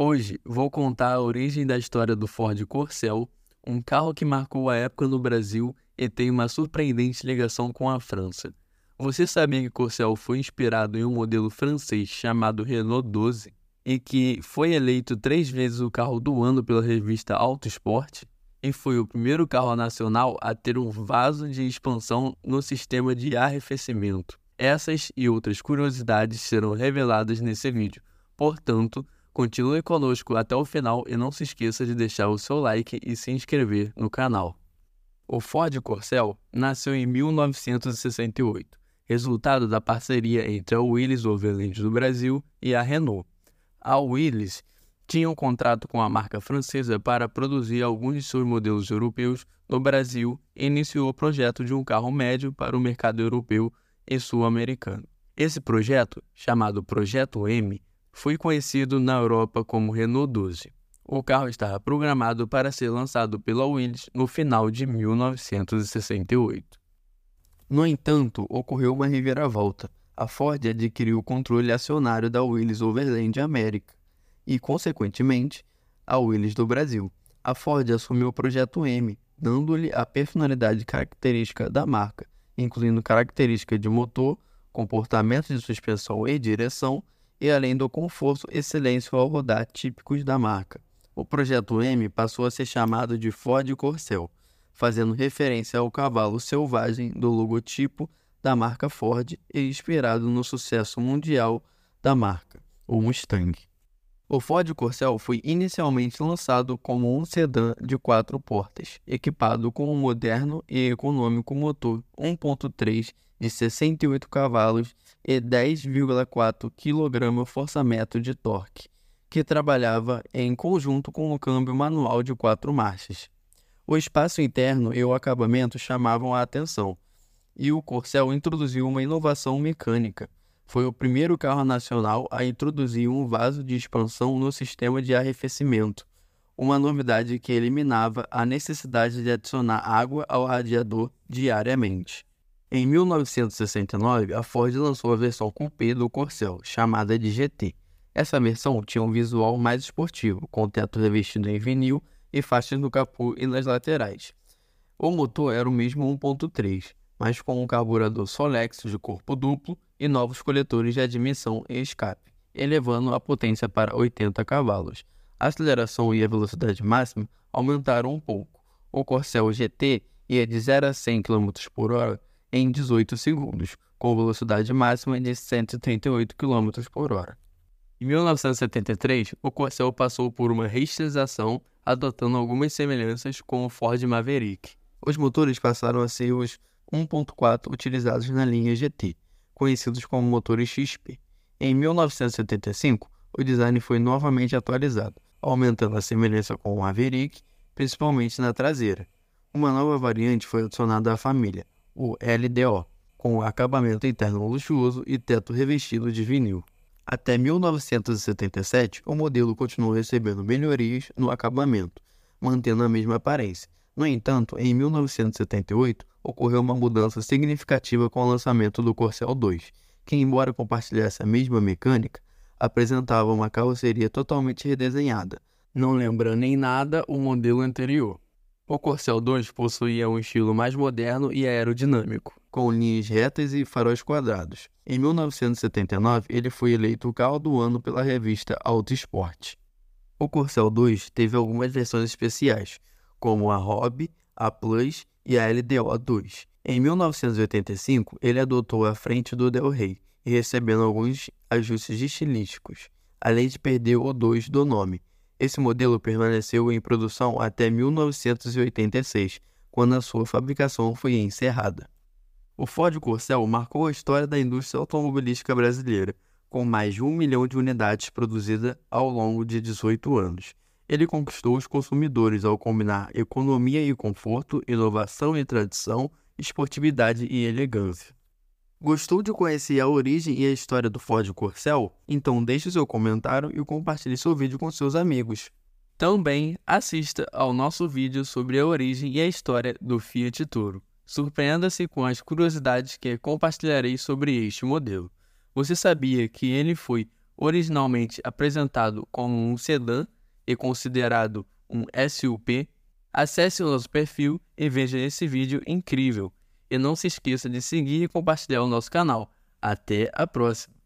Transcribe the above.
Hoje vou contar a origem da história do Ford Corcel, um carro que marcou a época no Brasil e tem uma surpreendente ligação com a França. Você sabia que Corcel foi inspirado em um modelo francês chamado Renault 12 e que foi eleito três vezes o carro do ano pela revista Auto Sport? E foi o primeiro carro nacional a ter um vaso de expansão no sistema de arrefecimento. Essas e outras curiosidades serão reveladas nesse vídeo. Portanto, Continue conosco até o final e não se esqueça de deixar o seu like e se inscrever no canal. O Ford Corcel nasceu em 1968, resultado da parceria entre a Willys Overland do Brasil e a Renault. A Willys tinha um contrato com a marca francesa para produzir alguns de seus modelos europeus no Brasil e iniciou o projeto de um carro médio para o mercado europeu e sul-americano. Esse projeto, chamado Projeto M, foi conhecido na Europa como Renault 12. O carro estava programado para ser lançado pela Willys no final de 1968. No entanto, ocorreu uma reviravolta. A Ford adquiriu o controle acionário da Willys Overland América e, consequentemente, a Willys do Brasil. A Ford assumiu o projeto M, dando-lhe a personalidade característica da marca, incluindo características de motor, comportamento de suspensão e direção e além do conforto e silêncio ao rodar típicos da marca. O projeto M passou a ser chamado de Ford Corcel, fazendo referência ao cavalo selvagem do logotipo da marca Ford e inspirado no sucesso mundial da marca, o Mustang. O Ford Corcel foi inicialmente lançado como um sedã de quatro portas, equipado com um moderno e econômico motor 1.3 de 68 cavalos e 10,4 kgfm de torque, que trabalhava em conjunto com o câmbio manual de quatro marchas. O espaço interno e o acabamento chamavam a atenção, e o Corcel introduziu uma inovação mecânica foi o primeiro carro nacional a introduzir um vaso de expansão no sistema de arrefecimento, uma novidade que eliminava a necessidade de adicionar água ao radiador diariamente. Em 1969, a Ford lançou a versão coupé do Corcel, chamada de GT. Essa versão tinha um visual mais esportivo, com teto revestido em vinil e faixas no capô e nas laterais. O motor era o mesmo 1.3, mas com um carburador Solex de corpo duplo e novos coletores de admissão e escape, elevando a potência para 80 cavalos. A aceleração e a velocidade máxima aumentaram um pouco. O Corcel GT ia de 0 a 100 km por hora em 18 segundos, com velocidade máxima de 138 km por hora. Em 1973, o Corcel passou por uma reestilização, adotando algumas semelhanças com o Ford Maverick. Os motores passaram a ser os 1.4 utilizados na linha GT, conhecidos como motores XP. Em 1975, o design foi novamente atualizado, aumentando a semelhança com o Maverick, principalmente na traseira. Uma nova variante foi adicionada à família, o LDO, com acabamento interno luxuoso e teto revestido de vinil. Até 1977, o modelo continuou recebendo melhorias no acabamento, mantendo a mesma aparência. No entanto, em 1978, ocorreu uma mudança significativa com o lançamento do Corcel 2, que, embora compartilhasse a mesma mecânica, apresentava uma carroceria totalmente redesenhada, não lembrando em nada o modelo anterior. O Corcel 2 possuía um estilo mais moderno e aerodinâmico, com linhas retas e faróis quadrados. Em 1979, ele foi eleito o carro do ano pela revista Auto Sport. O Corcel 2 teve algumas versões especiais, como a Hobby, a Plus e a LDO2. Em 1985, ele adotou a frente do Del Rey, recebendo alguns ajustes estilísticos, além de perder o 2 do nome. Esse modelo permaneceu em produção até 1986, quando a sua fabricação foi encerrada. O Ford Corcel marcou a história da indústria automobilística brasileira, com mais de um milhão de unidades produzidas ao longo de 18 anos. Ele conquistou os consumidores ao combinar economia e conforto, inovação e tradição, esportividade e elegância. Gostou de conhecer a origem e a história do Ford Corcel? Então deixe seu comentário e compartilhe seu vídeo com seus amigos. Também assista ao nosso vídeo sobre a origem e a história do Fiat Toro. Surpreenda-se com as curiosidades que compartilharei sobre este modelo. Você sabia que ele foi originalmente apresentado como um sedã e considerado um SUP, acesse o nosso perfil e veja esse vídeo incrível. E não se esqueça de seguir e compartilhar o nosso canal. Até a próxima!